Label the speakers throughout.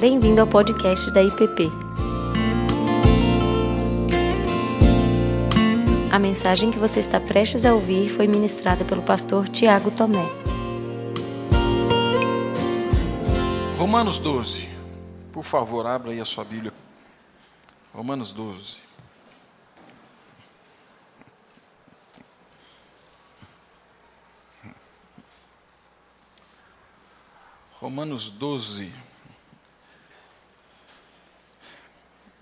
Speaker 1: Bem-vindo ao podcast da IPP. A mensagem que você está prestes a ouvir foi ministrada pelo pastor Tiago Tomé.
Speaker 2: Romanos 12. Por favor, abra aí a sua Bíblia. Romanos 12. Romanos 12.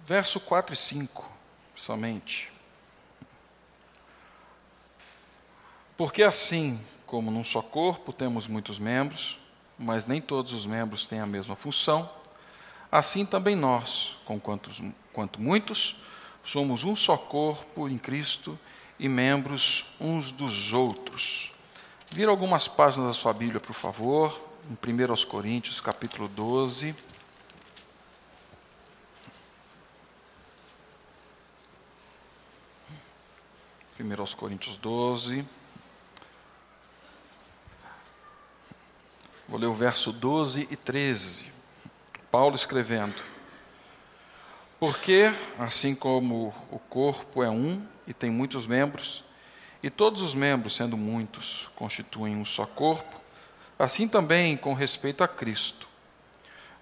Speaker 2: Verso 4 e 5, somente. Porque assim como num só corpo temos muitos membros, mas nem todos os membros têm a mesma função, assim também nós, com quantos, quanto muitos, somos um só corpo em Cristo e membros uns dos outros. Vira algumas páginas da sua Bíblia, por favor, em 1 Coríntios, capítulo 12. Primeiro aos Coríntios 12. Vou ler o verso 12 e 13. Paulo escrevendo: Porque, assim como o corpo é um e tem muitos membros, e todos os membros, sendo muitos, constituem um só corpo, assim também com respeito a Cristo.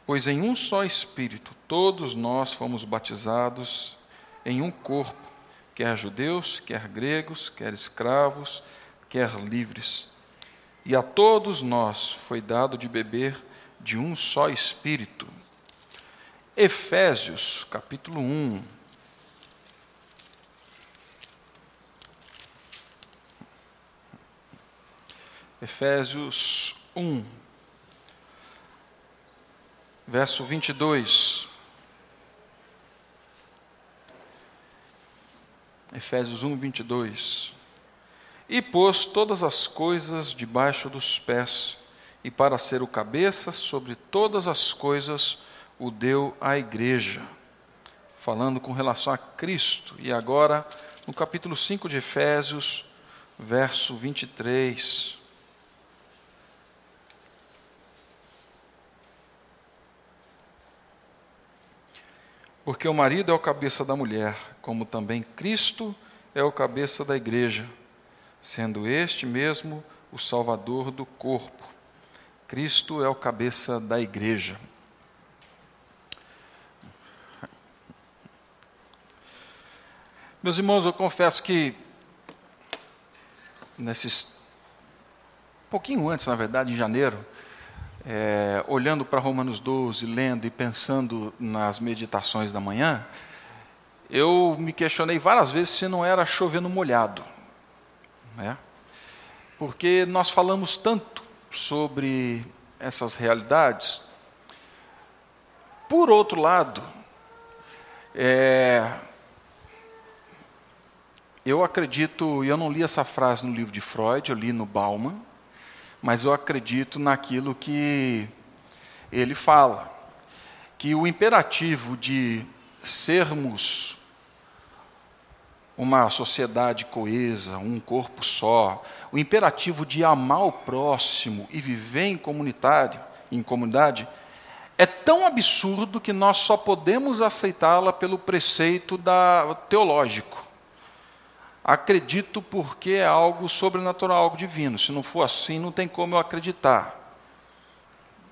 Speaker 2: Pois em um só Espírito todos nós fomos batizados em um corpo, quer judeus, quer gregos, quer escravos, quer livres e a todos nós foi dado de beber de um só espírito. Efésios, capítulo 1. Efésios 1, verso 22. Efésios 1, 22 e pôs todas as coisas debaixo dos pés, e para ser o cabeça sobre todas as coisas o deu à igreja. Falando com relação a Cristo. E agora, no capítulo 5 de Efésios, verso 23. Porque o marido é o cabeça da mulher, como também Cristo é o cabeça da igreja sendo este mesmo o Salvador do corpo. Cristo é o cabeça da igreja. Meus irmãos, eu confesso que nesses um pouquinho antes, na verdade, em janeiro, é, olhando para Romanos 12, lendo e pensando nas meditações da manhã, eu me questionei várias vezes se não era chovendo molhado né? porque nós falamos tanto sobre essas realidades. Por outro lado, é, eu acredito, e eu não li essa frase no livro de Freud, eu li no Bauman, mas eu acredito naquilo que ele fala, que o imperativo de sermos uma sociedade coesa, um corpo só, o imperativo de amar o próximo e viver em em comunidade, é tão absurdo que nós só podemos aceitá-la pelo preceito da, teológico. Acredito porque é algo sobrenatural, algo divino. Se não for assim, não tem como eu acreditar.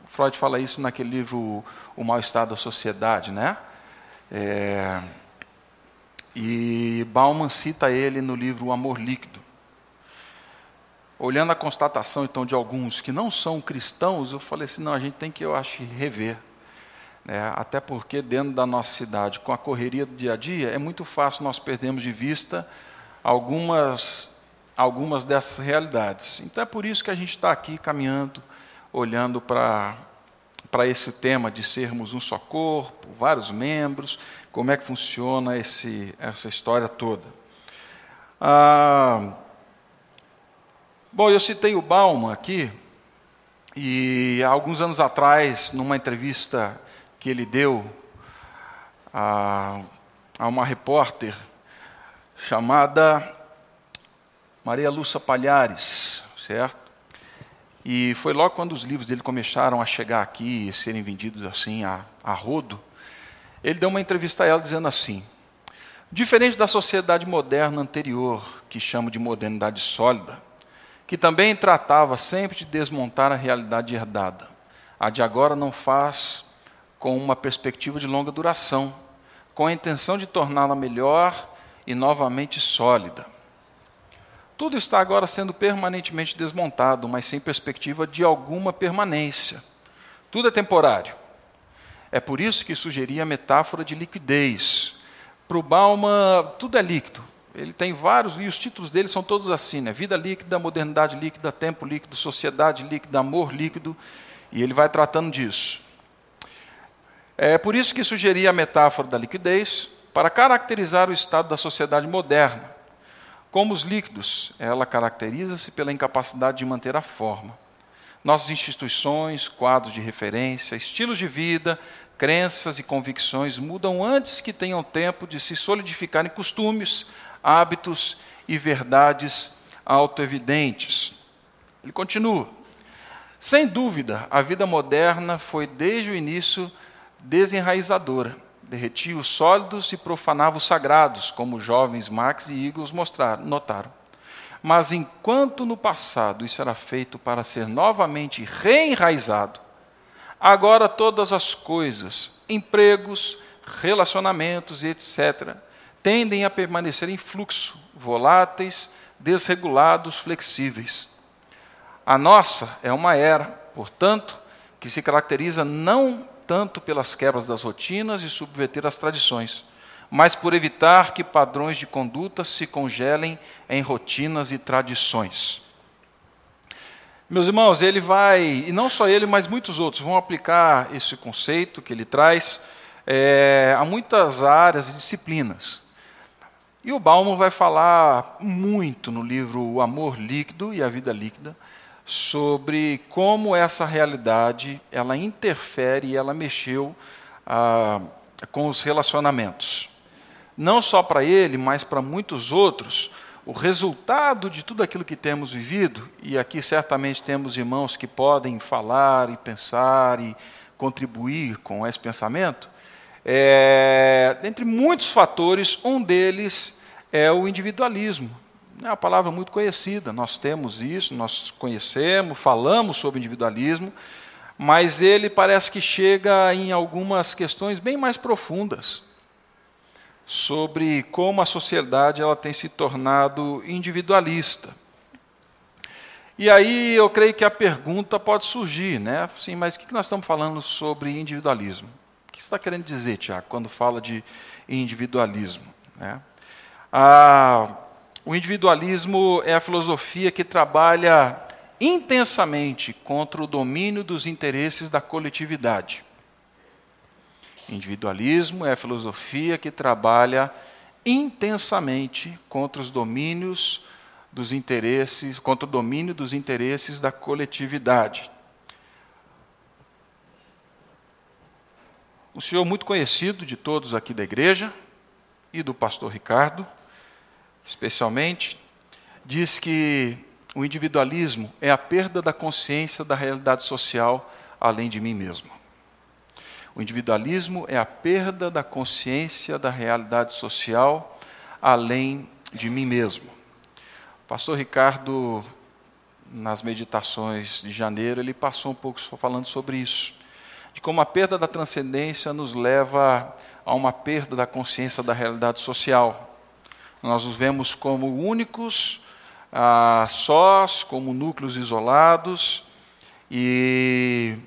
Speaker 2: Freud fala isso naquele livro O Mal Estado da Sociedade, né? É, e Bauman cita ele no livro O Amor Líquido. Olhando a constatação, então, de alguns que não são cristãos, eu falei assim: não, a gente tem que, eu acho, rever. É, até porque, dentro da nossa cidade, com a correria do dia a dia, é muito fácil nós perdermos de vista algumas, algumas dessas realidades. Então, é por isso que a gente está aqui caminhando, olhando para para esse tema de sermos um só corpo, vários membros, como é que funciona esse, essa história toda. Ah, bom, eu citei o Bauman aqui, e há alguns anos atrás, numa entrevista que ele deu a, a uma repórter chamada Maria Lúcia Palhares, certo? E foi logo quando os livros dele começaram a chegar aqui e serem vendidos assim a, a rodo. Ele deu uma entrevista a ela dizendo assim: Diferente da sociedade moderna anterior, que chamo de modernidade sólida, que também tratava sempre de desmontar a realidade herdada, a de agora não faz com uma perspectiva de longa duração, com a intenção de torná-la melhor e novamente sólida. Tudo está agora sendo permanentemente desmontado, mas sem perspectiva de alguma permanência. Tudo é temporário. É por isso que sugeri a metáfora de liquidez. Para o Bauman, tudo é líquido. Ele tem vários, e os títulos dele são todos assim: né? vida líquida, modernidade líquida, tempo líquido, sociedade líquida, amor líquido, e ele vai tratando disso. É por isso que sugeri a metáfora da liquidez, para caracterizar o estado da sociedade moderna como os líquidos, ela caracteriza-se pela incapacidade de manter a forma. Nossas instituições, quadros de referência, estilos de vida, crenças e convicções mudam antes que tenham tempo de se solidificar em costumes, hábitos e verdades autoevidentes. Ele continua. Sem dúvida, a vida moderna foi desde o início desenraizadora derretia os sólidos e profanava os sagrados, como os jovens Marx e Eagles mostraram, notaram. Mas enquanto no passado isso era feito para ser novamente reenraizado, agora todas as coisas, empregos, relacionamentos e etc., tendem a permanecer em fluxo, voláteis, desregulados, flexíveis. A nossa é uma era, portanto, que se caracteriza não tanto pelas quebras das rotinas e subverter as tradições, mas por evitar que padrões de conduta se congelem em rotinas e tradições. Meus irmãos, ele vai, e não só ele, mas muitos outros, vão aplicar esse conceito que ele traz é, a muitas áreas e disciplinas. E o Bauman vai falar muito no livro O Amor Líquido e a Vida Líquida sobre como essa realidade ela interfere e ela mexeu ah, com os relacionamentos. Não só para ele, mas para muitos outros, o resultado de tudo aquilo que temos vivido, e aqui certamente temos irmãos que podem falar e pensar e contribuir com esse pensamento, é, entre muitos fatores, um deles é o individualismo. É uma palavra muito conhecida, nós temos isso, nós conhecemos, falamos sobre individualismo, mas ele parece que chega em algumas questões bem mais profundas sobre como a sociedade ela tem se tornado individualista. E aí eu creio que a pergunta pode surgir, né? Sim, mas o que nós estamos falando sobre individualismo? O que você está querendo dizer, Tiago, quando fala de individualismo? Né? Ah, o individualismo é a filosofia que trabalha intensamente contra o domínio dos interesses da coletividade. Individualismo é a filosofia que trabalha intensamente contra os domínios dos interesses, contra o domínio dos interesses da coletividade. Um senhor muito conhecido de todos aqui da igreja e do pastor Ricardo, especialmente, diz que o individualismo é a perda da consciência da realidade social além de mim mesmo. O individualismo é a perda da consciência da realidade social além de mim mesmo. O pastor Ricardo, nas meditações de janeiro, ele passou um pouco falando sobre isso, de como a perda da transcendência nos leva a uma perda da consciência da realidade social nós os vemos como únicos, ah, sós, como núcleos isolados, e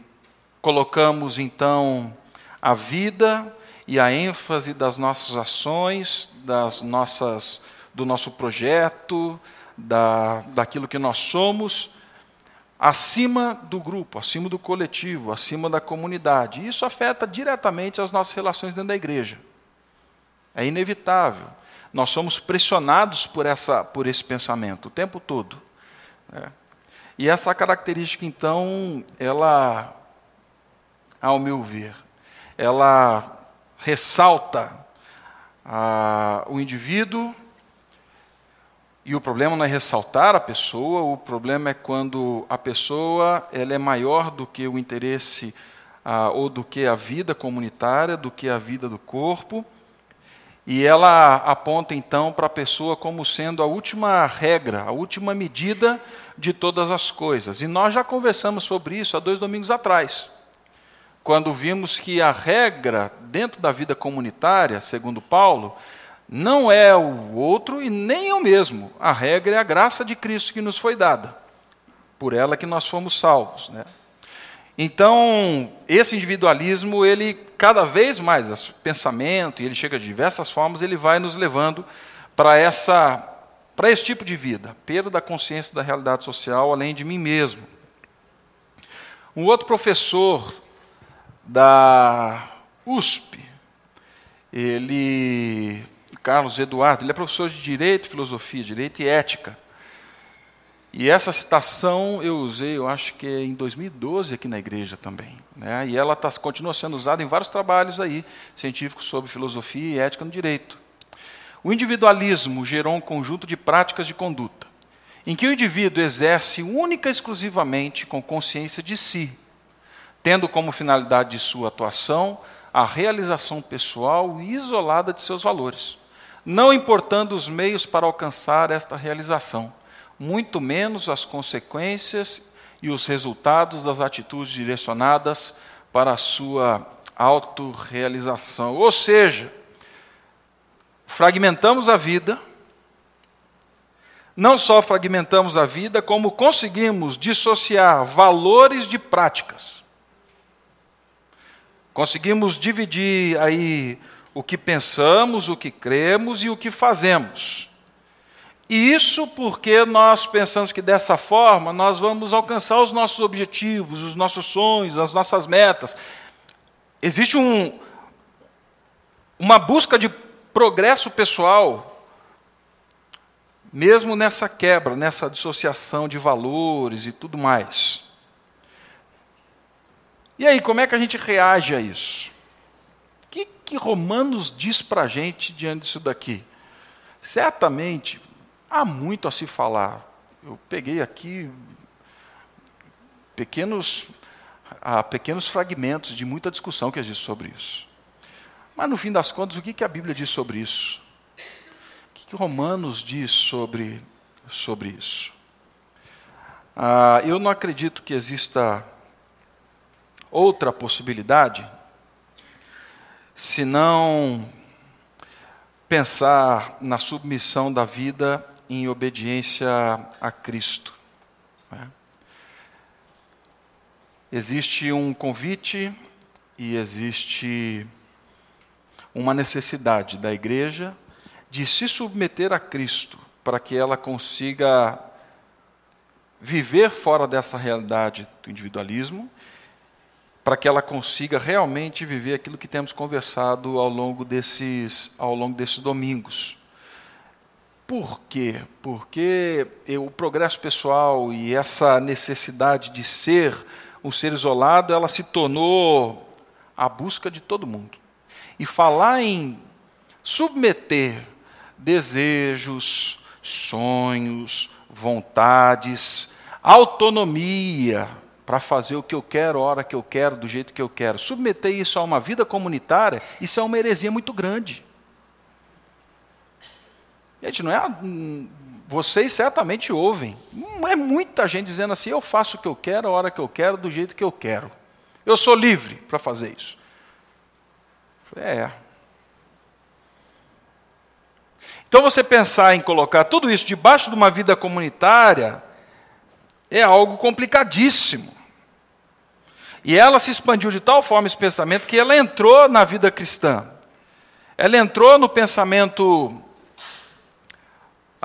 Speaker 2: colocamos então a vida e a ênfase das nossas ações, das nossas, do nosso projeto, da, daquilo que nós somos, acima do grupo, acima do coletivo, acima da comunidade. Isso afeta diretamente as nossas relações dentro da igreja. É inevitável. Nós somos pressionados por, essa, por esse pensamento o tempo todo. Né? E essa característica, então, ela, ao meu ver, ela ressalta ah, o indivíduo E o problema não é ressaltar a pessoa, o problema é quando a pessoa ela é maior do que o interesse ah, ou do que a vida comunitária, do que a vida do corpo. E ela aponta então para a pessoa como sendo a última regra, a última medida de todas as coisas. E nós já conversamos sobre isso há dois domingos atrás, quando vimos que a regra dentro da vida comunitária, segundo Paulo, não é o outro e nem eu mesmo. A regra é a graça de Cristo que nos foi dada. Por ela que nós fomos salvos. Né? Então, esse individualismo, ele cada vez mais, esse pensamento, e ele chega de diversas formas, ele vai nos levando para essa para esse tipo de vida, perda da consciência da realidade social, além de mim mesmo. Um outro professor da USP, ele Carlos Eduardo, ele é professor de Direito, Filosofia, Direito e Ética. E essa citação eu usei, eu acho que é em 2012 aqui na igreja também. Né? E ela tá, continua sendo usada em vários trabalhos aí, científicos sobre filosofia e ética no direito. O individualismo gerou um conjunto de práticas de conduta, em que o indivíduo exerce única e exclusivamente com consciência de si, tendo como finalidade de sua atuação a realização pessoal e isolada de seus valores não importando os meios para alcançar esta realização, muito menos as consequências e os resultados das atitudes direcionadas para a sua autorrealização. Ou seja, fragmentamos a vida, não só fragmentamos a vida, como conseguimos dissociar valores de práticas. Conseguimos dividir aí o que pensamos, o que cremos e o que fazemos. E isso porque nós pensamos que dessa forma nós vamos alcançar os nossos objetivos, os nossos sonhos, as nossas metas. Existe um, uma busca de progresso pessoal, mesmo nessa quebra, nessa dissociação de valores e tudo mais. E aí, como é que a gente reage a isso? que, que Romanos diz para a gente diante disso daqui? Certamente há muito a se falar. Eu peguei aqui pequenos, pequenos fragmentos de muita discussão que existe sobre isso. Mas no fim das contas, o que, que a Bíblia diz sobre isso? O que, que Romanos diz sobre, sobre isso? Ah, eu não acredito que exista outra possibilidade se não pensar na submissão da vida em obediência a Cristo. Né? Existe um convite e existe uma necessidade da igreja de se submeter a Cristo para que ela consiga viver fora dessa realidade do individualismo para que ela consiga realmente viver aquilo que temos conversado ao longo desses, ao longo desses domingos. Por quê? Porque o progresso pessoal e essa necessidade de ser um ser isolado, ela se tornou a busca de todo mundo. E falar em submeter desejos, sonhos, vontades, autonomia, para fazer o que eu quero, a hora que eu quero, do jeito que eu quero. Submeter isso a uma vida comunitária, isso é uma heresia muito grande. Gente, não é. Vocês certamente ouvem. É muita gente dizendo assim: eu faço o que eu quero, a hora que eu quero, do jeito que eu quero. Eu sou livre para fazer isso. É. Então você pensar em colocar tudo isso debaixo de uma vida comunitária é algo complicadíssimo. E ela se expandiu de tal forma esse pensamento que ela entrou na vida cristã. Ela entrou no pensamento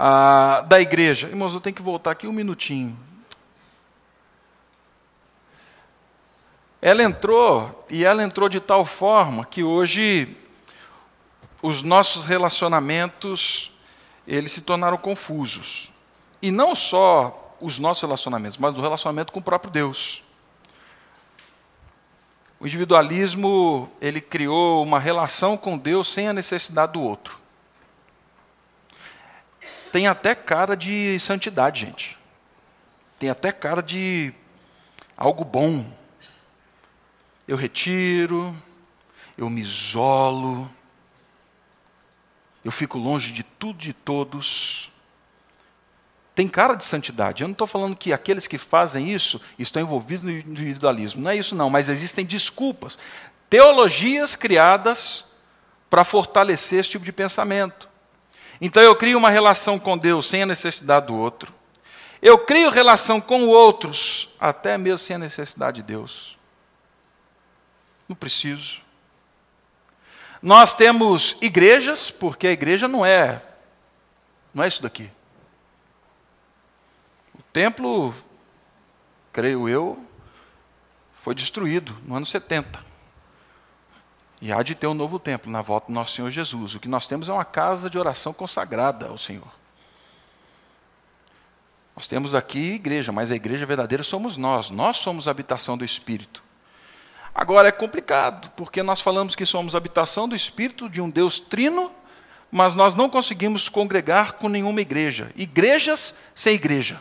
Speaker 2: ah, da igreja. Irmãos, eu tenho que voltar aqui um minutinho. Ela entrou, e ela entrou de tal forma que hoje os nossos relacionamentos eles se tornaram confusos. E não só os nossos relacionamentos, mas o relacionamento com o próprio Deus. O individualismo, ele criou uma relação com Deus sem a necessidade do outro. Tem até cara de santidade, gente. Tem até cara de algo bom. Eu retiro, eu me isolo, eu fico longe de tudo e de todos. Tem cara de santidade. Eu não estou falando que aqueles que fazem isso estão envolvidos no individualismo. Não é isso, não. Mas existem desculpas. Teologias criadas para fortalecer esse tipo de pensamento. Então eu crio uma relação com Deus sem a necessidade do outro. Eu crio relação com outros, até mesmo sem a necessidade de Deus. Não preciso. Nós temos igrejas, porque a igreja não é não é isso daqui. O templo, creio eu, foi destruído no ano 70. E há de ter um novo templo na volta do nosso Senhor Jesus. O que nós temos é uma casa de oração consagrada ao Senhor. Nós temos aqui igreja, mas a igreja verdadeira somos nós. Nós somos a habitação do Espírito. Agora é complicado, porque nós falamos que somos habitação do Espírito de um Deus trino, mas nós não conseguimos congregar com nenhuma igreja. Igrejas sem igreja.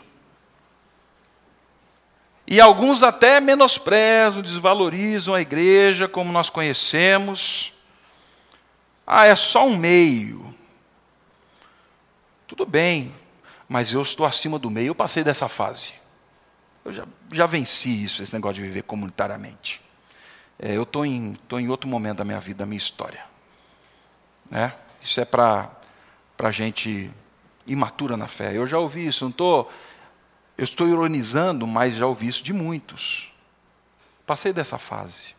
Speaker 2: E alguns até menosprezam, desvalorizam a igreja como nós conhecemos. Ah, é só um meio. Tudo bem, mas eu estou acima do meio, eu passei dessa fase. Eu já, já venci isso, esse negócio de viver comunitariamente. É, eu estou em, tô em outro momento da minha vida, da minha história. Né? Isso é para gente imatura na fé. Eu já ouvi isso, não estou eu estou ironizando, mas já ouvi isso de muitos. Passei dessa fase.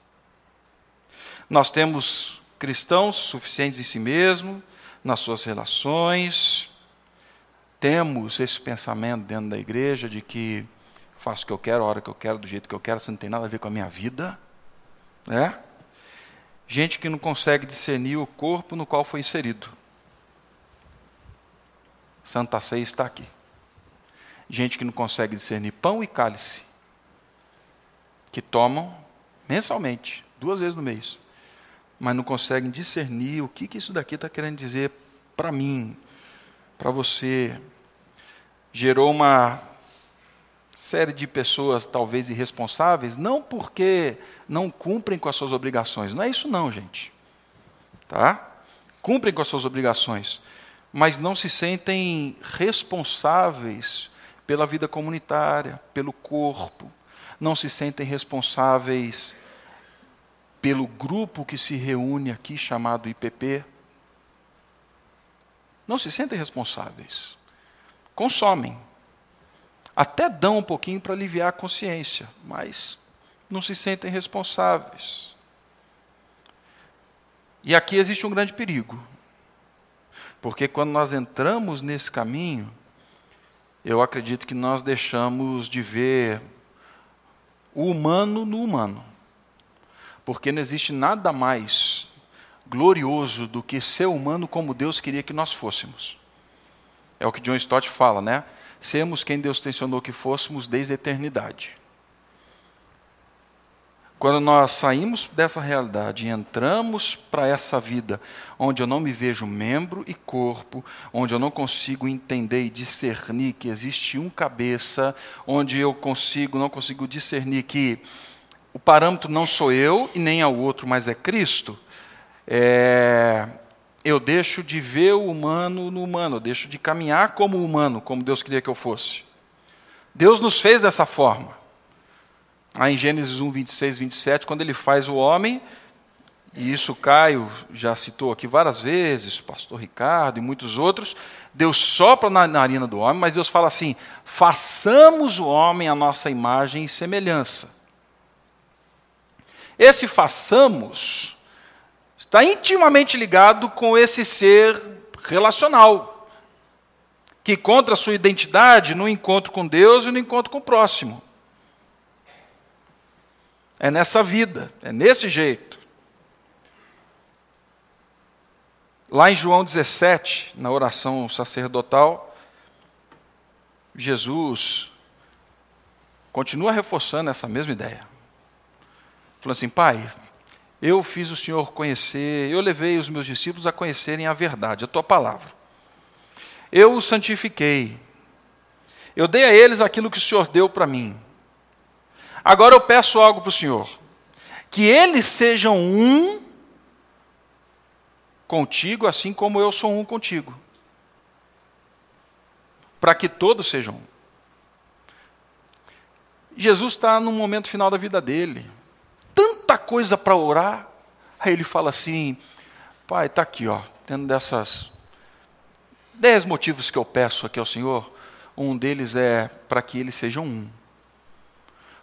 Speaker 2: Nós temos cristãos suficientes em si mesmo, nas suas relações. Temos esse pensamento dentro da igreja de que faço o que eu quero, a hora que eu quero, do jeito que eu quero, isso não tem nada a ver com a minha vida. Né? Gente que não consegue discernir o corpo no qual foi inserido. Santa Ceia está aqui gente que não consegue discernir pão e cálice, que tomam mensalmente, duas vezes no mês, mas não conseguem discernir o que, que isso daqui está querendo dizer para mim, para você. Gerou uma série de pessoas talvez irresponsáveis, não porque não cumprem com as suas obrigações, não é isso não, gente. Tá? Cumprem com as suas obrigações, mas não se sentem responsáveis pela vida comunitária, pelo corpo, não se sentem responsáveis pelo grupo que se reúne aqui chamado IPP. Não se sentem responsáveis. Consomem. Até dão um pouquinho para aliviar a consciência, mas não se sentem responsáveis. E aqui existe um grande perigo. Porque quando nós entramos nesse caminho, eu acredito que nós deixamos de ver o humano no humano. Porque não existe nada mais glorioso do que ser humano como Deus queria que nós fôssemos. É o que John Stott fala, né? Sermos quem Deus tensionou que fôssemos desde a eternidade. Quando nós saímos dessa realidade e entramos para essa vida onde eu não me vejo membro e corpo, onde eu não consigo entender e discernir que existe um cabeça, onde eu consigo, não consigo discernir que o parâmetro não sou eu e nem é o outro, mas é Cristo, é, eu deixo de ver o humano no humano, eu deixo de caminhar como humano, como Deus queria que eu fosse. Deus nos fez dessa forma. Aí em Gênesis 1, 26, 27, quando ele faz o homem, e isso Caio já citou aqui várias vezes, pastor Ricardo e muitos outros, Deus sopra na narina do homem, mas Deus fala assim: façamos o homem a nossa imagem e semelhança. Esse façamos está intimamente ligado com esse ser relacional, que encontra a sua identidade no encontro com Deus e no encontro com o próximo. É nessa vida, é nesse jeito. Lá em João 17, na oração sacerdotal, Jesus continua reforçando essa mesma ideia. Falando assim: Pai, eu fiz o Senhor conhecer, eu levei os meus discípulos a conhecerem a verdade, a tua palavra. eu os santifiquei. Eu dei a eles aquilo que o Senhor deu para mim. Agora eu peço algo para o Senhor: que eles sejam um contigo, assim como eu sou um contigo. Para que todos sejam um. Jesus está no momento final da vida dele. Tanta coisa para orar. Aí ele fala assim: Pai, está aqui, ó, tendo dessas dez motivos que eu peço aqui ao Senhor, um deles é para que eles sejam um.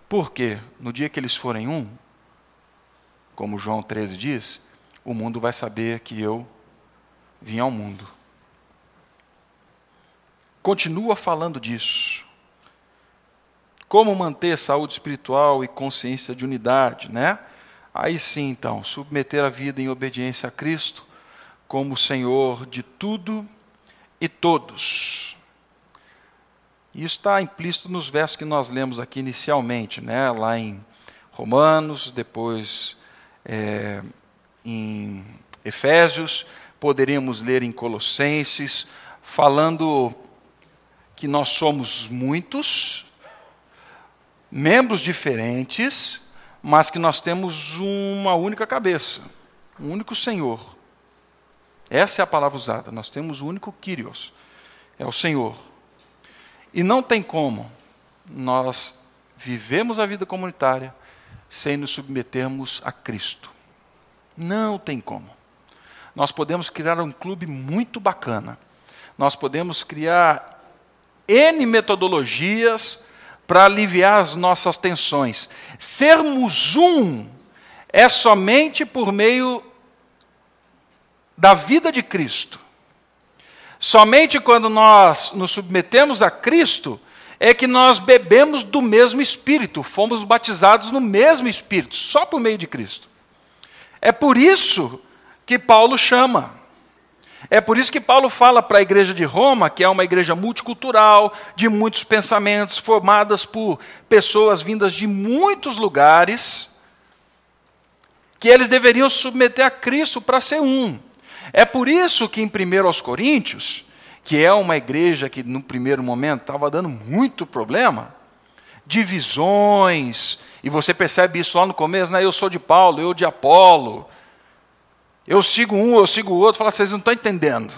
Speaker 2: Porque no dia que eles forem um, como João 13 diz, o mundo vai saber que eu vim ao mundo. Continua falando disso. Como manter saúde espiritual e consciência de unidade, né? Aí sim, então, submeter a vida em obediência a Cristo como Senhor de tudo e todos. Isso está implícito nos versos que nós lemos aqui inicialmente, né? lá em Romanos, depois é, em Efésios, poderíamos ler em Colossenses, falando que nós somos muitos, membros diferentes, mas que nós temos uma única cabeça, um único Senhor. Essa é a palavra usada. Nós temos o um único Kyrios, é o Senhor. E não tem como nós vivemos a vida comunitária sem nos submetermos a Cristo. Não tem como. Nós podemos criar um clube muito bacana. Nós podemos criar N metodologias para aliviar as nossas tensões. Sermos um é somente por meio da vida de Cristo. Somente quando nós nos submetemos a Cristo é que nós bebemos do mesmo Espírito, fomos batizados no mesmo Espírito, só por meio de Cristo. É por isso que Paulo chama. É por isso que Paulo fala para a igreja de Roma, que é uma igreja multicultural, de muitos pensamentos, formadas por pessoas vindas de muitos lugares, que eles deveriam submeter a Cristo para ser um. É por isso que em 1 aos Coríntios, que é uma igreja que no primeiro momento estava dando muito problema, divisões, e você percebe isso lá no começo, né? eu sou de Paulo, eu de Apolo, eu sigo um, eu sigo o outro, fala, vocês não estão entendendo.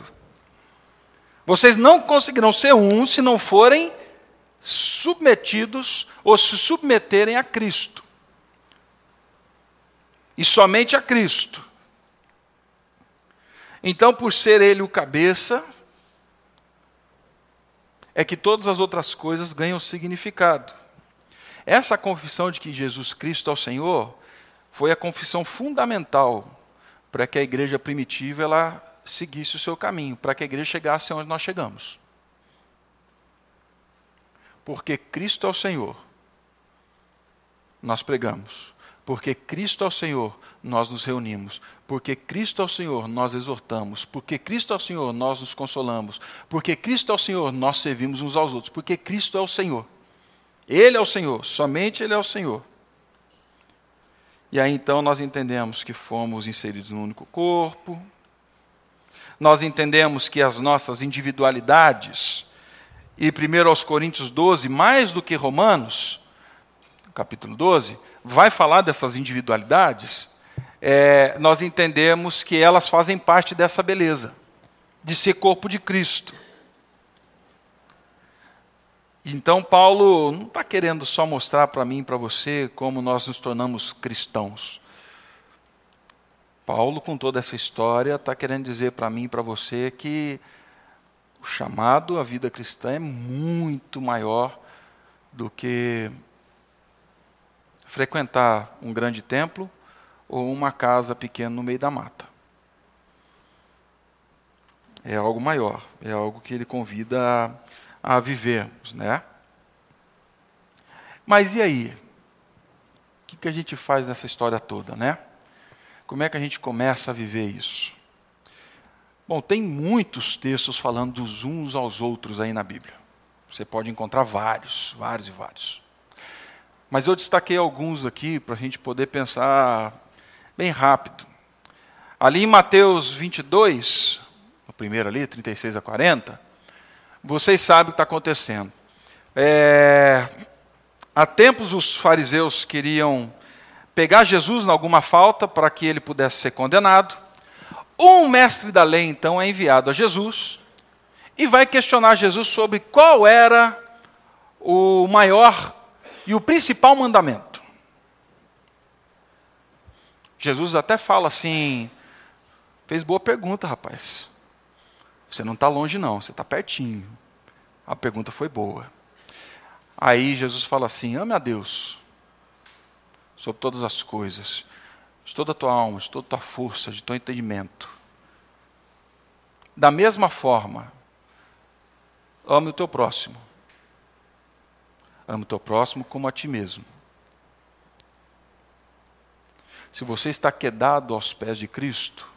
Speaker 2: Vocês não conseguirão ser um se não forem submetidos ou se submeterem a Cristo. E somente a Cristo. Então, por ser Ele o cabeça, é que todas as outras coisas ganham significado. Essa confissão de que Jesus Cristo é o Senhor foi a confissão fundamental para que a igreja primitiva ela seguisse o seu caminho, para que a igreja chegasse onde nós chegamos. Porque Cristo é o Senhor, nós pregamos. Porque Cristo é o Senhor, nós nos reunimos. Porque Cristo é o Senhor, nós exortamos. Porque Cristo é o Senhor, nós nos consolamos. Porque Cristo é o Senhor, nós servimos uns aos outros. Porque Cristo é o Senhor. Ele é o Senhor, somente Ele é o Senhor. E aí então nós entendemos que fomos inseridos num único corpo, nós entendemos que as nossas individualidades, e 1 aos Coríntios 12, mais do que Romanos, capítulo 12, vai falar dessas individualidades, é, nós entendemos que elas fazem parte dessa beleza, de ser corpo de Cristo. Então, Paulo não está querendo só mostrar para mim e para você como nós nos tornamos cristãos. Paulo, com toda essa história, está querendo dizer para mim e para você que o chamado à vida cristã é muito maior do que frequentar um grande templo ou uma casa pequena no meio da mata. É algo maior, é algo que ele convida a a vivermos, né? Mas e aí? O que, que a gente faz nessa história toda, né? Como é que a gente começa a viver isso? Bom, tem muitos textos falando dos uns aos outros aí na Bíblia. Você pode encontrar vários, vários e vários. Mas eu destaquei alguns aqui para a gente poder pensar bem rápido. Ali em Mateus 22, no primeiro ali, 36 a 40, Vocês sabem o que está acontecendo. É, há tempos os fariseus queriam pegar Jesus em alguma falta para que ele pudesse ser condenado. Um mestre da lei, então, é enviado a Jesus e vai questionar Jesus sobre qual era o maior e o principal mandamento. Jesus até fala assim: fez boa pergunta, rapaz. Você não está longe, não, você está pertinho. A pergunta foi boa. Aí Jesus fala assim: ame a Deus sobre todas as coisas, de toda a tua alma, de toda a tua força, de todo entendimento. Da mesma forma, ame o teu próximo. Ame o teu próximo como a ti mesmo. Se você está quedado aos pés de Cristo,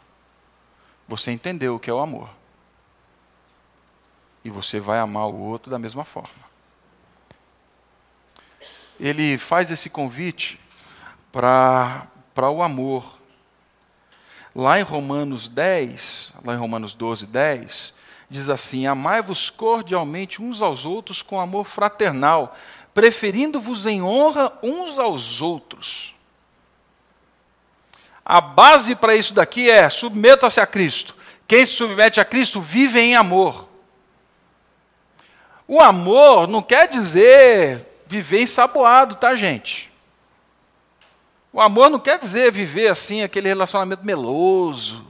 Speaker 2: você entendeu o que é o amor. E você vai amar o outro da mesma forma. Ele faz esse convite para o amor. Lá em Romanos 10, lá em Romanos 12, 10, diz assim: Amai-vos cordialmente uns aos outros com amor fraternal, preferindo-vos em honra uns aos outros. A base para isso daqui é: submeta-se a Cristo. Quem se submete a Cristo vive em amor. O amor não quer dizer viver ensaboado, tá, gente? O amor não quer dizer viver assim, aquele relacionamento meloso,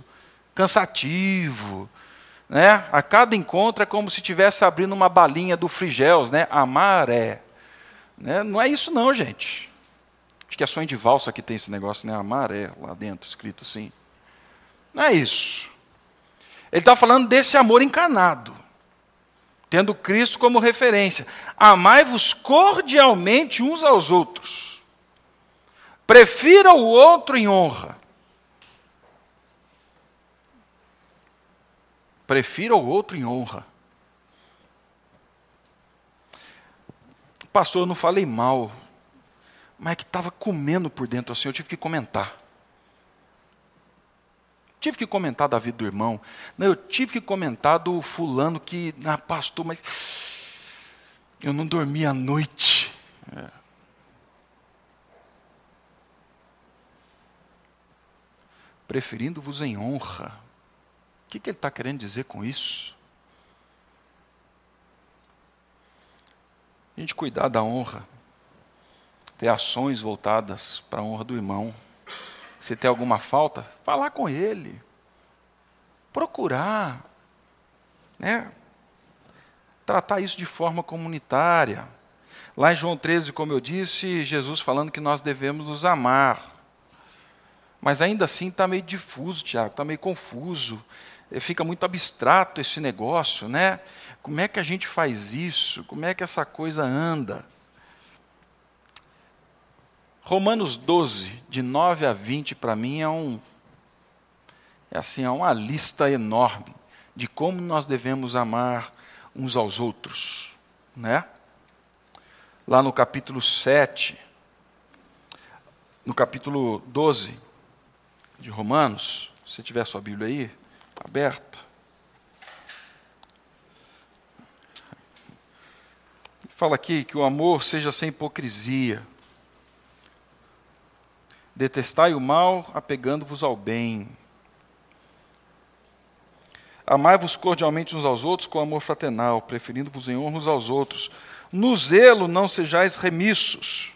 Speaker 2: cansativo. Né? A cada encontro é como se estivesse abrindo uma balinha do Frigels, né? Amar é. Né? Não é isso não, gente. Acho que é sonho de valsa que tem esse negócio, né? Amar é, lá dentro, escrito assim. Não é isso. Ele está falando desse amor encarnado, tendo Cristo como referência. Amai-vos cordialmente uns aos outros Prefira o outro em honra. Prefira o outro em honra. Pastor, eu não falei mal, mas é que estava comendo por dentro assim, eu tive que comentar. Tive que comentar da vida do irmão. Não, eu tive que comentar do fulano que, ah, pastor, mas eu não dormi à noite. É. preferindo-vos em honra. O que, que ele está querendo dizer com isso? A gente cuidar da honra, ter ações voltadas para a honra do irmão. Se tem alguma falta, falar com ele, procurar, né? tratar isso de forma comunitária. Lá em João 13, como eu disse, Jesus falando que nós devemos nos amar. Mas ainda assim está meio difuso, Tiago, está meio confuso. Eh, fica muito abstrato esse negócio, né? Como é que a gente faz isso? Como é que essa coisa anda? Romanos 12, de 9 a 20, para mim é um é assim, é uma lista enorme de como nós devemos amar uns aos outros, né? Lá no capítulo 7, no capítulo 12, de Romanos, se tiver sua Bíblia aí, aberta. Fala aqui que o amor seja sem hipocrisia. Detestai o mal, apegando-vos ao bem. Amai-vos cordialmente uns aos outros com amor fraternal, preferindo-vos em honra uns aos outros. No zelo não sejais remissos.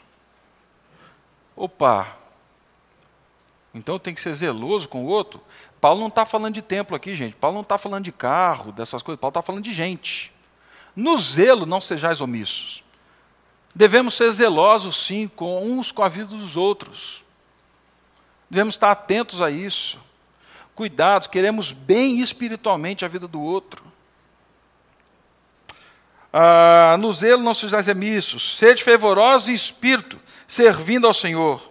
Speaker 2: Opa, então tem que ser zeloso com o outro. Paulo não está falando de templo aqui, gente. Paulo não está falando de carro, dessas coisas. Paulo está falando de gente. No zelo não sejais omissos. Devemos ser zelosos, sim, com uns com a vida dos outros. Devemos estar atentos a isso. Cuidados, queremos bem espiritualmente a vida do outro. Ah, no zelo não sejais omissos. Sede fervorosos em espírito, servindo ao Senhor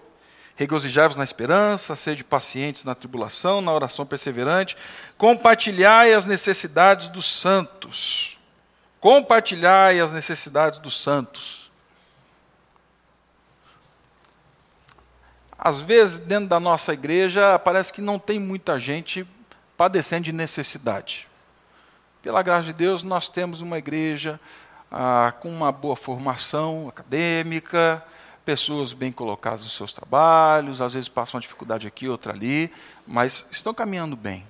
Speaker 2: Regozijai-vos na esperança, sede pacientes na tribulação, na oração perseverante. Compartilhai as necessidades dos santos. Compartilhai as necessidades dos santos. Às vezes, dentro da nossa igreja, parece que não tem muita gente padecendo de necessidade. Pela graça de Deus, nós temos uma igreja ah, com uma boa formação acadêmica, pessoas bem colocadas nos seus trabalhos, às vezes passam uma dificuldade aqui, outra ali, mas estão caminhando bem.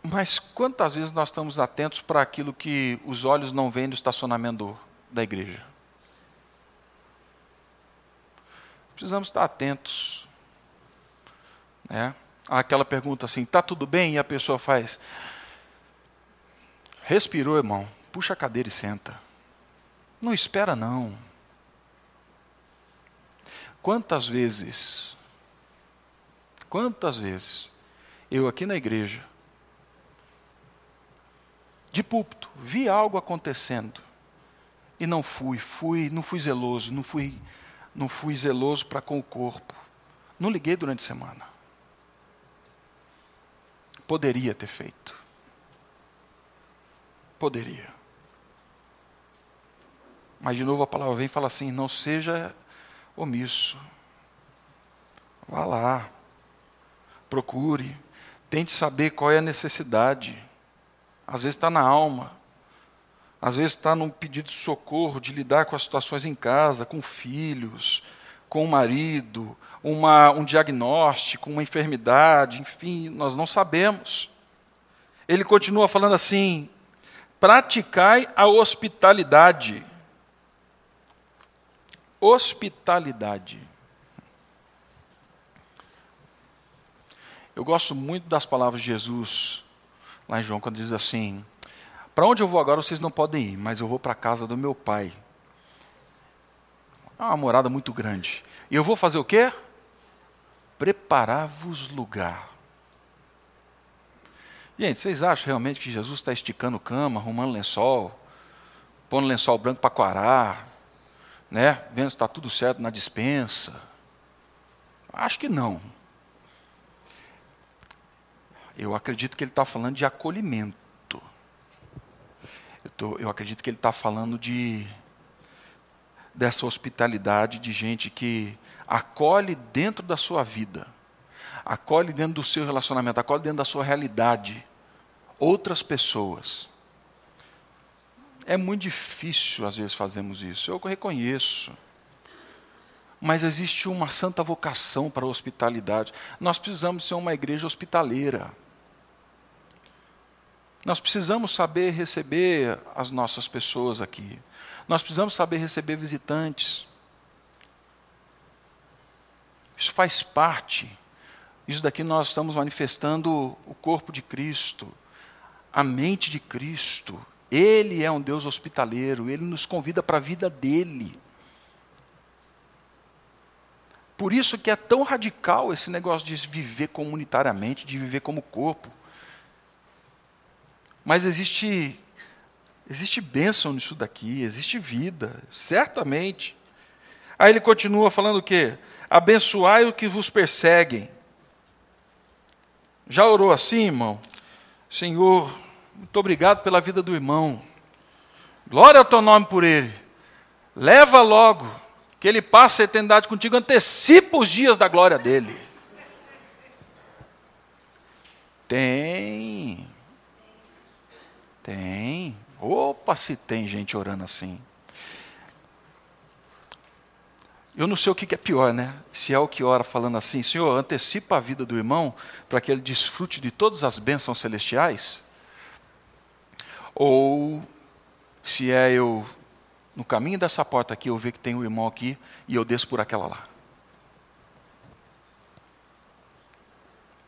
Speaker 2: Mas quantas vezes nós estamos atentos para aquilo que os olhos não veem do estacionamento da igreja? Precisamos estar atentos. Né? Aquela pergunta assim, está tudo bem? E a pessoa faz, respirou, irmão, puxa a cadeira e senta. Não espera não. Quantas vezes, quantas vezes, eu aqui na igreja, de púlpito, vi algo acontecendo e não fui, fui, não fui zeloso, não fui, não fui zeloso para com o corpo. Não liguei durante a semana. Poderia ter feito. Poderia. Mas de novo a palavra vem e fala assim: não seja omisso. Vá lá. Procure. Tente saber qual é a necessidade às vezes está na alma, às vezes está num pedido de socorro, de lidar com as situações em casa, com filhos, com o marido, uma, um diagnóstico, uma enfermidade, enfim, nós não sabemos. Ele continua falando assim: praticai a hospitalidade. Hospitalidade. Eu gosto muito das palavras de Jesus lá em João, quando diz assim: Para onde eu vou agora vocês não podem ir, mas eu vou para a casa do meu pai. É uma morada muito grande. E eu vou fazer o quê? Preparar-vos lugar. Gente, vocês acham realmente que Jesus está esticando cama, arrumando lençol, pondo lençol branco para quarar, né? vendo se está tudo certo na dispensa? Acho que não. Eu acredito que ele está falando de acolhimento. Eu, tô, eu acredito que ele está falando de dessa hospitalidade de gente que acolhe dentro da sua vida, acolhe dentro do seu relacionamento, acolhe dentro da sua realidade outras pessoas. É muito difícil, às vezes, fazermos isso. Eu reconheço. Mas existe uma santa vocação para a hospitalidade. Nós precisamos ser uma igreja hospitaleira. Nós precisamos saber receber as nossas pessoas aqui. Nós precisamos saber receber visitantes. Isso faz parte. Isso daqui nós estamos manifestando o corpo de Cristo, a mente de Cristo. Ele é um Deus hospitaleiro, ele nos convida para a vida dele. Por isso que é tão radical esse negócio de viver comunitariamente, de viver como corpo. Mas existe existe bênção nisso daqui, existe vida, certamente. Aí ele continua falando o quê? Abençoai o que vos perseguem. Já orou assim, irmão? Senhor, muito obrigado pela vida do irmão. Glória ao teu nome por ele. Leva logo, que ele passe a eternidade contigo, antecipa os dias da glória dele. Tem. Tem. Opa, se tem gente orando assim. Eu não sei o que é pior, né? Se é o que ora falando assim, Senhor, antecipa a vida do irmão para que ele desfrute de todas as bênçãos celestiais? Ou se é eu, no caminho dessa porta aqui, eu ver que tem um irmão aqui e eu desço por aquela lá.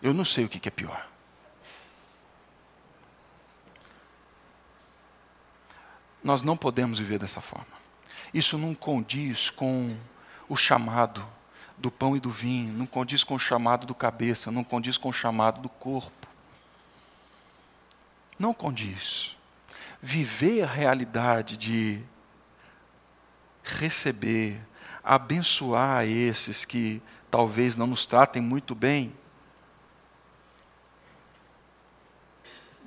Speaker 2: Eu não sei o que é pior. Nós não podemos viver dessa forma. Isso não condiz com o chamado do pão e do vinho, não condiz com o chamado do cabeça, não condiz com o chamado do corpo. Não condiz. Viver a realidade de receber, abençoar esses que talvez não nos tratem muito bem.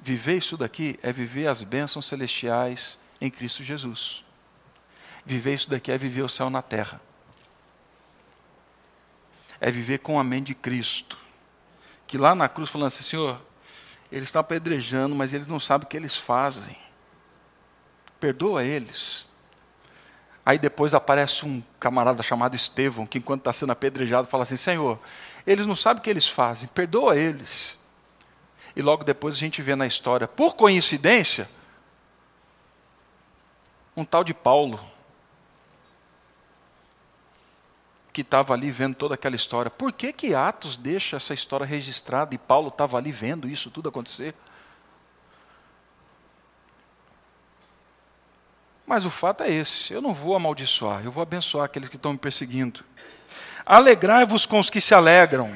Speaker 2: Viver isso daqui é viver as bênçãos celestiais em Cristo Jesus. Viver isso daqui é viver o céu na terra. É viver com a mente de Cristo. Que lá na cruz falando assim, Senhor, Eles estão apedrejando, mas eles não sabem o que eles fazem. Perdoa eles. Aí depois aparece um camarada chamado Estevão, que enquanto está sendo apedrejado, fala assim: Senhor, eles não sabem o que eles fazem, perdoa eles. E logo depois a gente vê na história, por coincidência, um tal de Paulo, que estava ali vendo toda aquela história. Por que, que Atos deixa essa história registrada e Paulo estava ali vendo isso tudo acontecer? Mas o fato é esse: eu não vou amaldiçoar, eu vou abençoar aqueles que estão me perseguindo. Alegrai-vos com os que se alegram.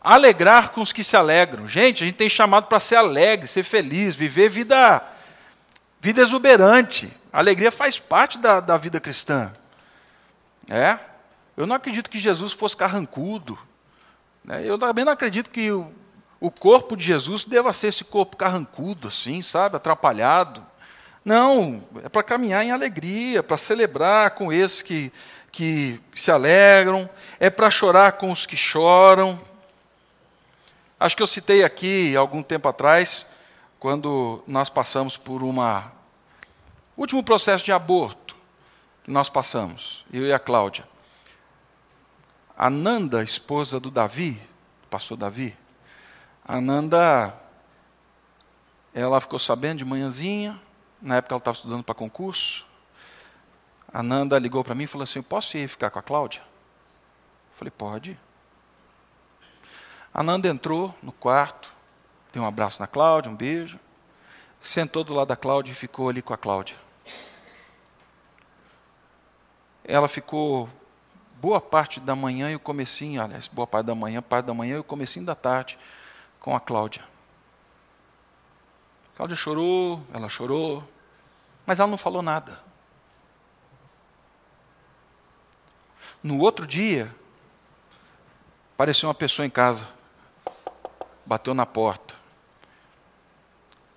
Speaker 2: Alegrar com os que se alegram. Gente, a gente tem chamado para ser alegre, ser feliz, viver vida, vida exuberante. A alegria faz parte da, da vida cristã. É? Eu não acredito que Jesus fosse carrancudo. Né? Eu também não acredito que o, o corpo de Jesus deva ser esse corpo carrancudo, assim, sabe? Atrapalhado. Não, é para caminhar em alegria, para celebrar com esses que, que se alegram, é para chorar com os que choram. Acho que eu citei aqui algum tempo atrás, quando nós passamos por uma último processo de aborto que nós passamos, eu e a Cláudia. A Nanda, esposa do Davi, pastor Davi, a Nanda, ela ficou sabendo de manhãzinha, na época ela estava estudando para concurso. A Nanda ligou para mim e falou assim: Posso ir ficar com a Cláudia? Eu falei: Pode. A Nanda entrou no quarto, deu um abraço na Cláudia, um beijo, sentou do lado da Cláudia e ficou ali com a Cláudia. Ela ficou boa parte da manhã e o comecinho, aliás, boa parte da manhã, parte da manhã e o comecinho da tarde com a Cláudia. Cláudia chorou, ela chorou, mas ela não falou nada. No outro dia, apareceu uma pessoa em casa, bateu na porta.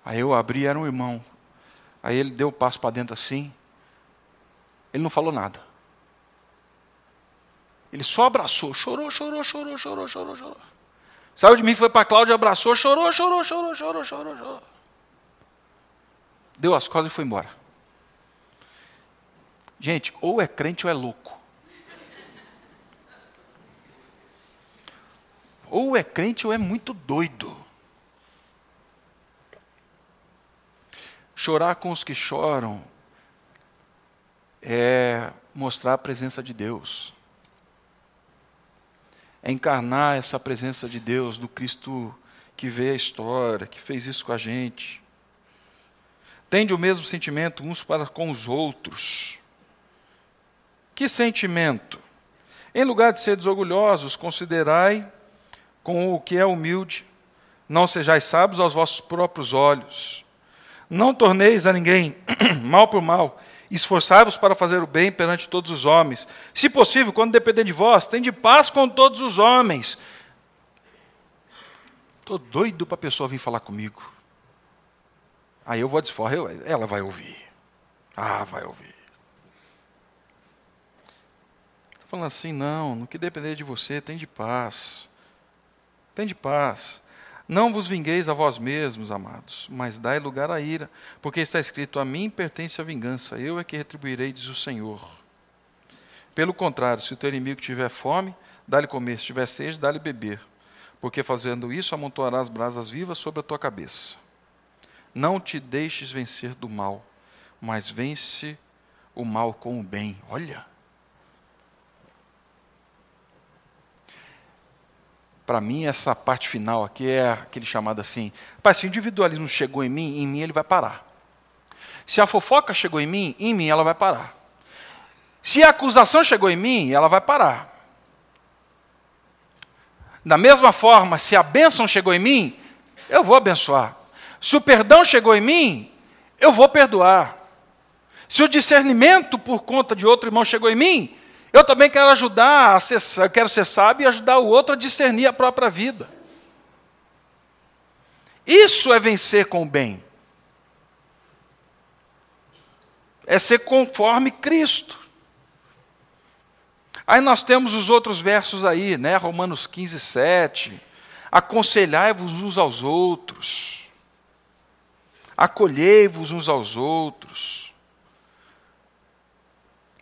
Speaker 2: Aí eu abri, era um irmão. Aí ele deu um passo para dentro assim. Ele não falou nada. Ele só abraçou, chorou, chorou, chorou, chorou, chorou, chorou. Saiu de mim, foi para Cláudia, abraçou, chorou, chorou, chorou, chorou, chorou, chorou. Deu as costas e foi embora. Gente, ou é crente ou é louco. Ou é crente ou é muito doido. Chorar com os que choram é mostrar a presença de Deus é encarnar essa presença de Deus, do Cristo que vê a história, que fez isso com a gente. Tende o mesmo sentimento uns para com os outros. Que sentimento? Em lugar de ser desorgulhosos, considerai com o que é humilde, não sejais sábios aos vossos próprios olhos. Não torneis a ninguém mal por mal, Esforçai-vos para fazer o bem perante todos os homens. Se possível, quando depender de vós, tende paz com todos os homens. Estou doido para a pessoa vir falar comigo. Aí eu vou desforrar, ela vai ouvir. Ah, vai ouvir. Estou falando assim, não, no que depender de você, tem de paz. Tem de paz. Não vos vingueis a vós mesmos, amados, mas dai lugar à ira, porque está escrito: A mim pertence a vingança, eu é que retribuirei, diz o Senhor. Pelo contrário, se o teu inimigo tiver fome, dá-lhe comer, se tiver sede, dá-lhe beber, porque fazendo isso amontoarás brasas vivas sobre a tua cabeça. Não te deixes vencer do mal, mas vence o mal com o bem. Olha. para mim, essa parte final aqui é aquele chamado assim: Pai, se o individualismo chegou em mim, em mim ele vai parar. Se a fofoca chegou em mim, em mim ela vai parar. Se a acusação chegou em mim, ela vai parar. Da mesma forma, se a bênção chegou em mim, eu vou abençoar. Se o perdão chegou em mim, eu vou perdoar. Se o discernimento por conta de outro irmão chegou em mim, eu também quero ajudar, a quero ser sábio e ajudar o outro a discernir a própria vida. Isso é vencer com o bem. É ser conforme Cristo. Aí nós temos os outros versos aí, né? Romanos 15, 7. aconselhai-vos uns aos outros, acolhei-vos uns aos outros.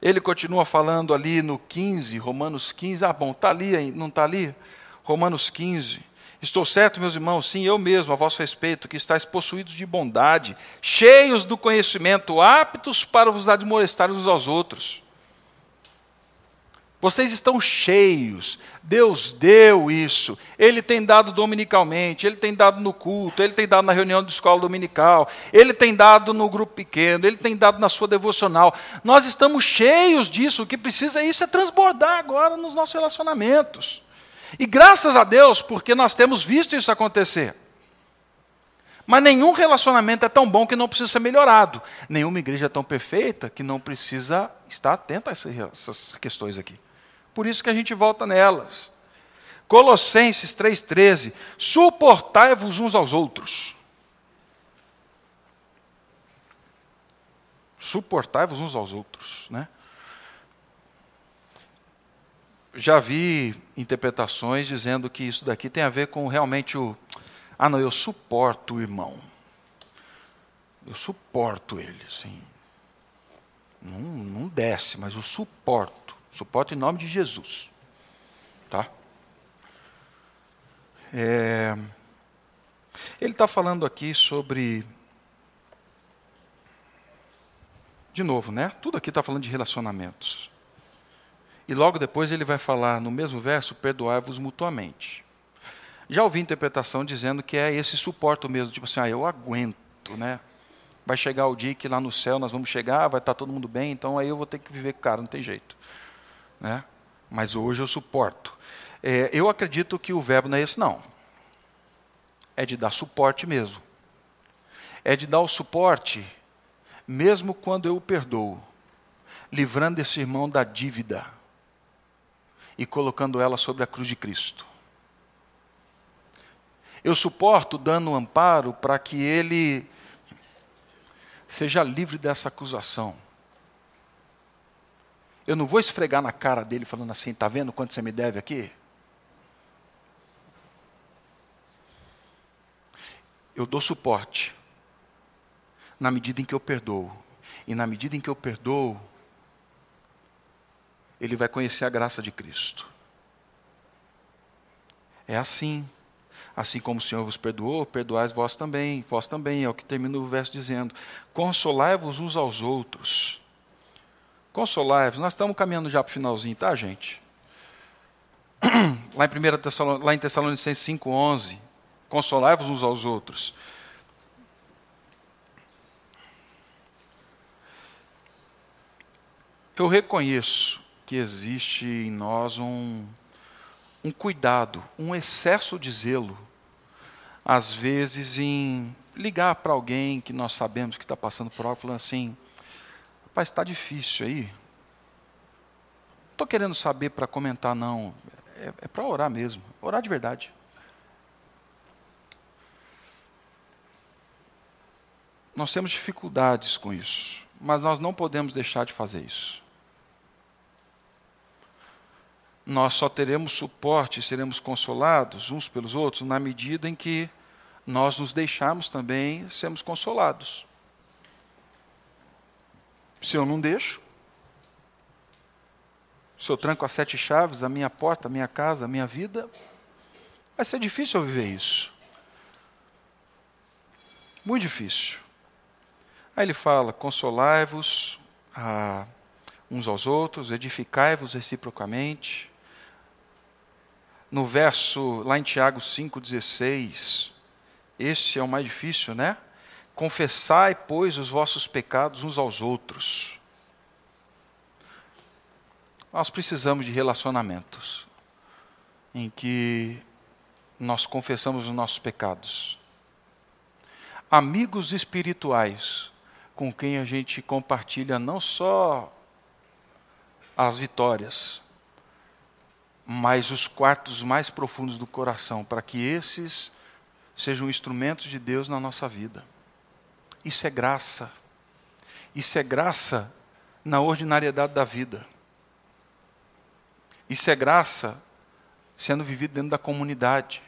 Speaker 2: Ele continua falando ali no 15, Romanos 15. Ah, bom, está ali, não está ali? Romanos 15. Estou certo, meus irmãos, sim, eu mesmo, a vosso respeito, que estáis possuídos de bondade, cheios do conhecimento, aptos para vos admoestar uns aos outros. Vocês estão cheios. Deus deu isso. Ele tem dado dominicalmente, ele tem dado no culto, ele tem dado na reunião de escola dominical, ele tem dado no grupo pequeno, ele tem dado na sua devocional. Nós estamos cheios disso. O que precisa é isso é transbordar agora nos nossos relacionamentos. E graças a Deus, porque nós temos visto isso acontecer. Mas nenhum relacionamento é tão bom que não precisa ser melhorado. Nenhuma igreja é tão perfeita que não precisa estar atenta a essas questões aqui. Por isso que a gente volta nelas. Colossenses 3,13: Suportai-vos uns aos outros. Suportai-vos uns aos outros. Né? Já vi interpretações dizendo que isso daqui tem a ver com realmente o. Ah, não, eu suporto o irmão. Eu suporto ele, sim. Não, não desce, mas eu suporto. Suporte em nome de Jesus. Tá? É, ele está falando aqui sobre. De novo, né? Tudo aqui está falando de relacionamentos. E logo depois ele vai falar, no mesmo verso, perdoai-vos mutuamente. Já ouvi interpretação dizendo que é esse suporte mesmo, tipo assim, ah, eu aguento, né? Vai chegar o dia que lá no céu nós vamos chegar, vai estar tá todo mundo bem, então aí eu vou ter que viver com o cara, não tem jeito né? mas hoje eu suporto. É, eu acredito que o verbo não é esse, não. É de dar suporte mesmo. É de dar o suporte, mesmo quando eu o perdoo, livrando esse irmão da dívida e colocando ela sobre a cruz de Cristo. Eu suporto dando um amparo para que ele seja livre dessa acusação eu não vou esfregar na cara dele falando assim: está vendo quanto você me deve aqui? Eu dou suporte na medida em que eu perdoo. E na medida em que eu perdoo, ele vai conhecer a graça de Cristo. É assim. Assim como o Senhor vos perdoou, perdoais vós também, vós também, é o que termina o verso dizendo: Consolai-vos uns aos outros Consolai-vos. Nós estamos caminhando já para o finalzinho, tá, gente? Lá em, 1 Tessalon... Lá em Tessalonicenses 5,11. Consolai-vos uns aos outros. Eu reconheço que existe em nós um, um cuidado, um excesso de zelo, às vezes em ligar para alguém que nós sabemos que está passando por algo, falando assim: Rapaz, está difícil aí. Não estou querendo saber para comentar, não. É, é para orar mesmo. Orar de verdade. Nós temos dificuldades com isso, mas nós não podemos deixar de fazer isso. Nós só teremos suporte e seremos consolados uns pelos outros na medida em que nós nos deixarmos também sermos consolados. Se eu não deixo, se eu tranco as sete chaves, a minha porta, a minha casa, a minha vida, vai ser difícil eu viver isso. Muito difícil. Aí ele fala: consolai-vos ah, uns aos outros, edificai-vos reciprocamente. No verso, lá em Tiago 5,16, esse é o mais difícil, né? Confessai, pois, os vossos pecados uns aos outros. Nós precisamos de relacionamentos em que nós confessamos os nossos pecados. Amigos espirituais com quem a gente compartilha não só as vitórias, mas os quartos mais profundos do coração, para que esses sejam instrumentos de Deus na nossa vida. Isso é graça. Isso é graça na ordinariedade da vida. Isso é graça sendo vivido dentro da comunidade.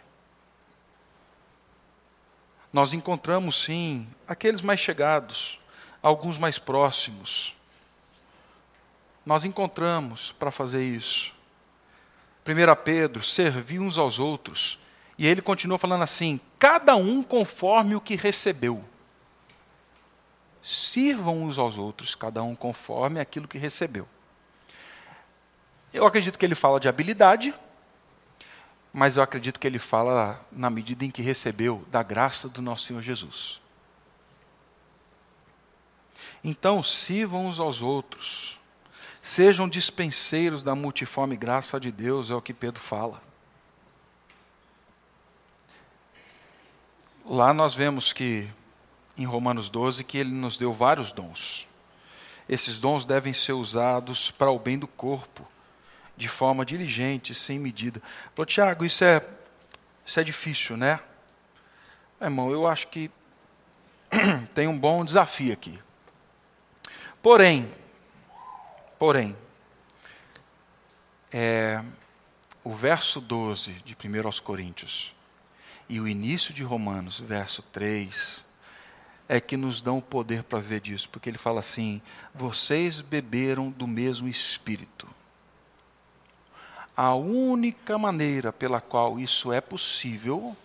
Speaker 2: nós encontramos sim aqueles mais chegados, alguns mais próximos. Nós encontramos para fazer isso. 1 Pedro, servir uns aos outros. E ele continua falando assim: cada um conforme o que recebeu. Sirvam uns aos outros, cada um conforme aquilo que recebeu. Eu acredito que ele fala de habilidade, mas eu acredito que ele fala na medida em que recebeu da graça do nosso Senhor Jesus. Então, sirvam uns aos outros, sejam dispenseiros da multiforme graça de Deus, é o que Pedro fala. Lá nós vemos que, em Romanos 12, que ele nos deu vários dons. Esses dons devem ser usados para o bem do corpo, de forma diligente, sem medida. Falou, Tiago, isso é, isso é difícil, né? É, irmão, eu acho que tem um bom desafio aqui. Porém, porém, é, o verso 12 de 1 aos Coríntios e o início de Romanos, verso 3, é que nos dão o poder para ver disso, porque ele fala assim: vocês beberam do mesmo espírito a única maneira pela qual isso é possível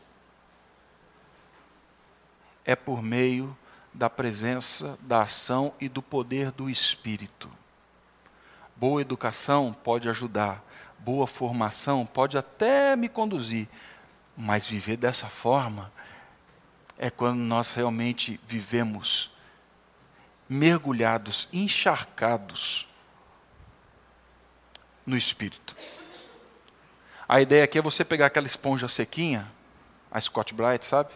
Speaker 2: é por meio da presença, da ação e do poder do Espírito. Boa educação pode ajudar, boa formação pode até me conduzir, mas viver dessa forma é quando nós realmente vivemos mergulhados, encharcados no Espírito. A ideia aqui é você pegar aquela esponja sequinha, a Scott Bright, sabe?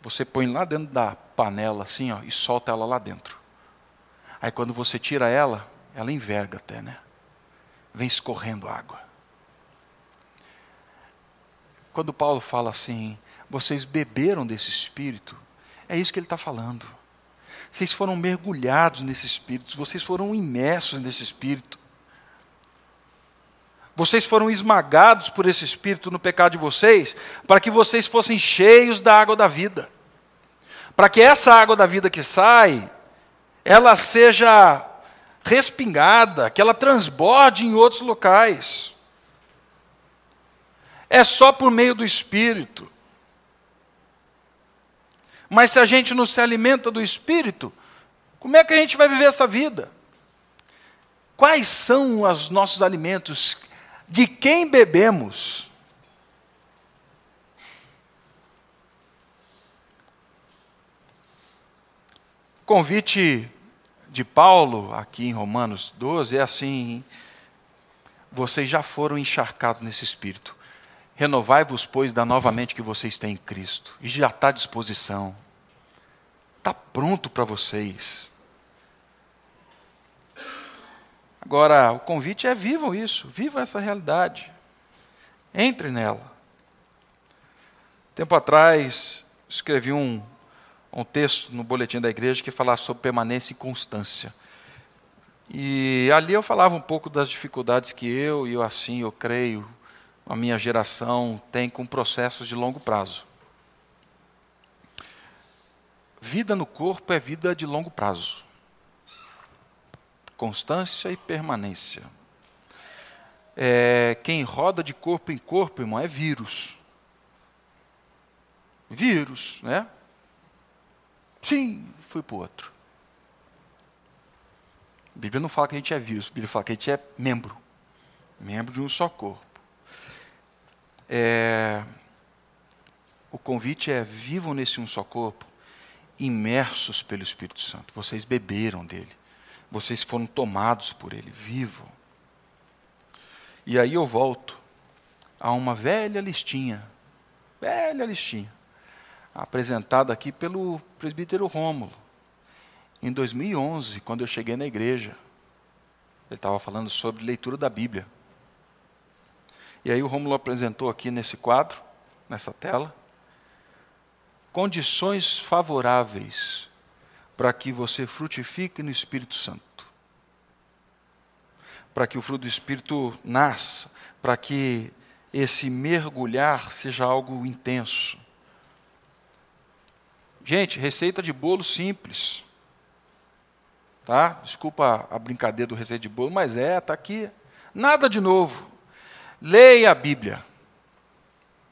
Speaker 2: Você põe lá dentro da panela assim, ó, e solta ela lá dentro. Aí quando você tira ela, ela enverga até, né? Vem escorrendo água. Quando Paulo fala assim, vocês beberam desse espírito, é isso que ele está falando. Vocês foram mergulhados nesse espírito, vocês foram imersos nesse espírito. Vocês foram esmagados por esse espírito no pecado de vocês, para que vocês fossem cheios da água da vida. Para que essa água da vida que sai, ela seja respingada, que ela transborde em outros locais. É só por meio do espírito. Mas se a gente não se alimenta do espírito, como é que a gente vai viver essa vida? Quais são os nossos alimentos de quem bebemos. O convite de Paulo, aqui em Romanos 12, é assim: vocês já foram encharcados nesse espírito. Renovai-vos, pois, da novamente que vocês têm em Cristo. E já está à disposição. Está pronto para vocês. Agora, o convite é vivam isso, vivam essa realidade. Entre nela. Tempo atrás, escrevi um, um texto no boletim da igreja que falava sobre permanência e constância. E ali eu falava um pouco das dificuldades que eu e eu assim, eu creio, a minha geração tem com processos de longo prazo. Vida no corpo é vida de longo prazo constância e permanência. É, quem roda de corpo em corpo, irmão, é vírus. Vírus, né? Sim, fui para o outro. A Bíblia não fala que a gente é vírus, a Bíblia fala que a gente é membro. Membro de um só corpo. É, o convite é: vivam nesse um só corpo, imersos pelo Espírito Santo. Vocês beberam dele vocês foram tomados por Ele, vivo. E aí eu volto a uma velha listinha, velha listinha, apresentada aqui pelo presbítero Rômulo. Em 2011, quando eu cheguei na igreja, ele estava falando sobre leitura da Bíblia. E aí o Rômulo apresentou aqui nesse quadro, nessa tela, condições favoráveis para que você frutifique no Espírito Santo. Para que o fruto do Espírito nasça, para que esse mergulhar seja algo intenso. Gente, receita de bolo simples. Tá? Desculpa a brincadeira do receita de bolo, mas é, está aqui. Nada de novo. Leia a Bíblia.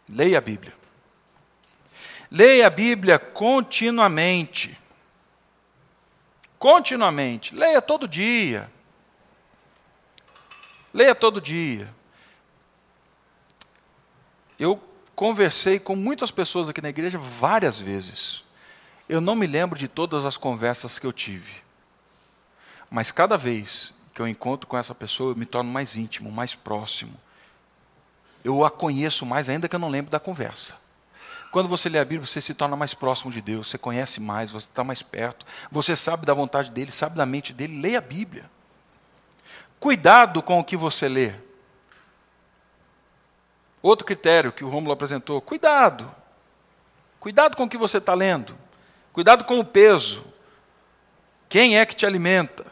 Speaker 2: Leia a Bíblia. Leia a Bíblia continuamente. Continuamente. Leia todo dia. Leia todo dia. Eu conversei com muitas pessoas aqui na igreja várias vezes. Eu não me lembro de todas as conversas que eu tive. Mas cada vez que eu encontro com essa pessoa, eu me torno mais íntimo, mais próximo. Eu a conheço mais, ainda que eu não lembre da conversa. Quando você lê a Bíblia, você se torna mais próximo de Deus, você conhece mais, você está mais perto, você sabe da vontade dele, sabe da mente dele. Leia a Bíblia. Cuidado com o que você lê. Outro critério que o Rômulo apresentou: cuidado. Cuidado com o que você está lendo. Cuidado com o peso. Quem é que te alimenta?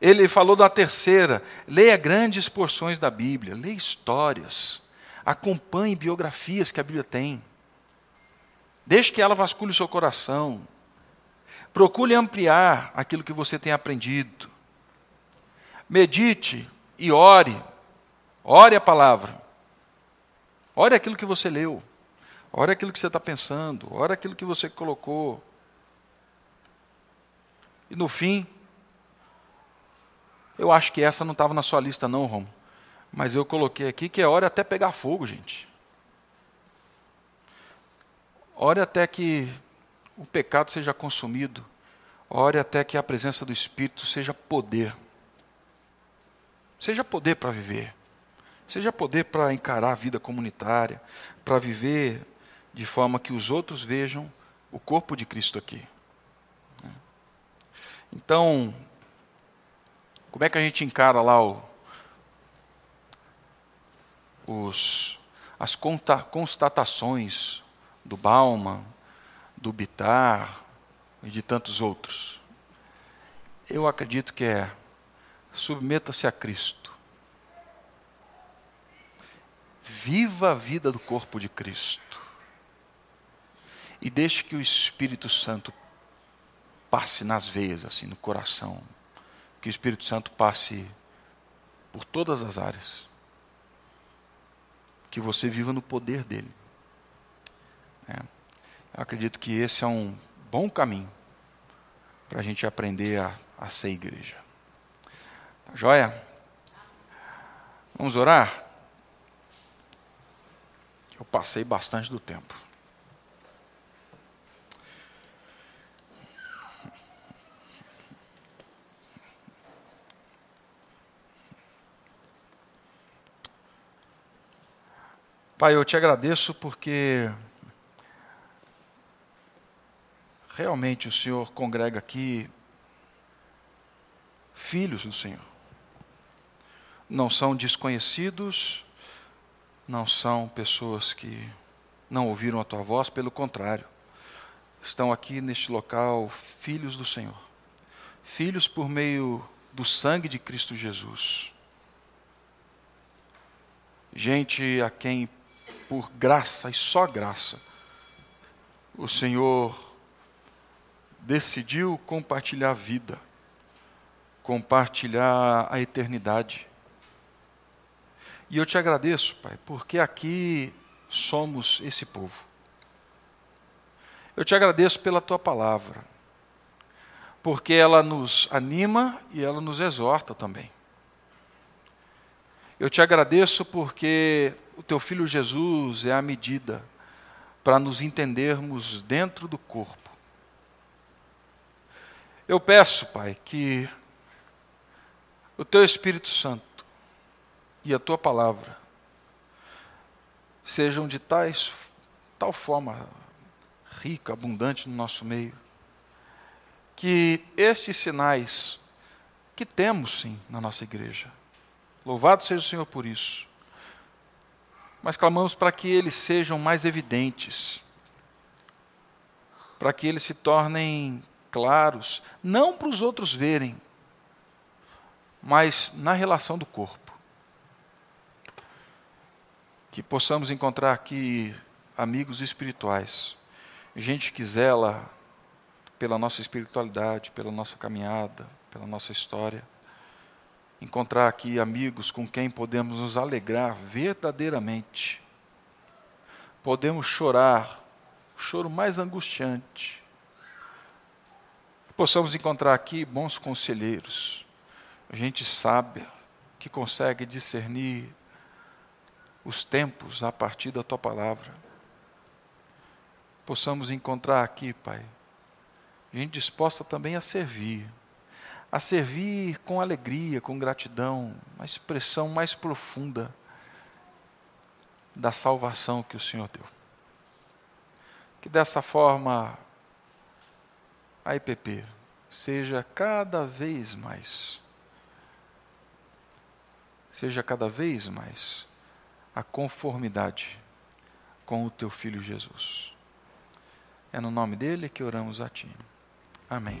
Speaker 2: Ele falou da terceira: leia grandes porções da Bíblia, leia histórias, acompanhe biografias que a Bíblia tem. Deixe que ela vasculhe o seu coração. Procure ampliar aquilo que você tem aprendido medite e ore. Ore a palavra. Ore aquilo que você leu. Ore aquilo que você está pensando. Ore aquilo que você colocou. E no fim, eu acho que essa não estava na sua lista, não, Romo. Mas eu coloquei aqui que é hora até pegar fogo, gente. Ore até que o pecado seja consumido. Ore até que a presença do Espírito seja poder. Seja poder para viver. Seja poder para encarar a vida comunitária, para viver de forma que os outros vejam o corpo de Cristo aqui. Então, como é que a gente encara lá o, os, as constatações do Bauman, do Bitar e de tantos outros? Eu acredito que é submeta-se a Cristo. Viva a vida do corpo de Cristo. E deixe que o Espírito Santo passe nas veias, assim, no coração. Que o Espírito Santo passe por todas as áreas. Que você viva no poder dele. É. Eu acredito que esse é um bom caminho para a gente aprender a, a ser igreja. Tá joia? Vamos orar? Eu passei bastante do tempo. Pai, eu te agradeço porque realmente o Senhor congrega aqui filhos do Senhor. Não são desconhecidos, não são pessoas que não ouviram a tua voz, pelo contrário, estão aqui neste local filhos do Senhor, filhos por meio do sangue de Cristo Jesus. Gente a quem, por graça e só graça, o Senhor decidiu compartilhar a vida, compartilhar a eternidade e eu te agradeço, Pai, porque aqui somos esse povo. Eu te agradeço pela tua palavra, porque ela nos anima e ela nos exorta também. Eu te agradeço porque o teu filho Jesus é a medida para nos entendermos dentro do corpo. Eu peço, Pai, que o teu Espírito Santo e a tua palavra sejam de tais, tal forma rica, abundante no nosso meio, que estes sinais que temos sim na nossa igreja, louvado seja o Senhor por isso, mas clamamos para que eles sejam mais evidentes, para que eles se tornem claros, não para os outros verem, mas na relação do corpo que possamos encontrar aqui amigos espirituais, gente que zela pela nossa espiritualidade, pela nossa caminhada, pela nossa história. Encontrar aqui amigos com quem podemos nos alegrar verdadeiramente. Podemos chorar, o choro mais angustiante. Possamos encontrar aqui bons conselheiros, gente sábia, que consegue discernir os tempos a partir da tua palavra. Possamos encontrar aqui, Pai, gente disposta também a servir, a servir com alegria, com gratidão, uma expressão mais profunda da salvação que o Senhor deu. Que dessa forma a IPP seja cada vez mais, seja cada vez mais a conformidade com o teu filho Jesus. É no nome dele que oramos a ti. Amém.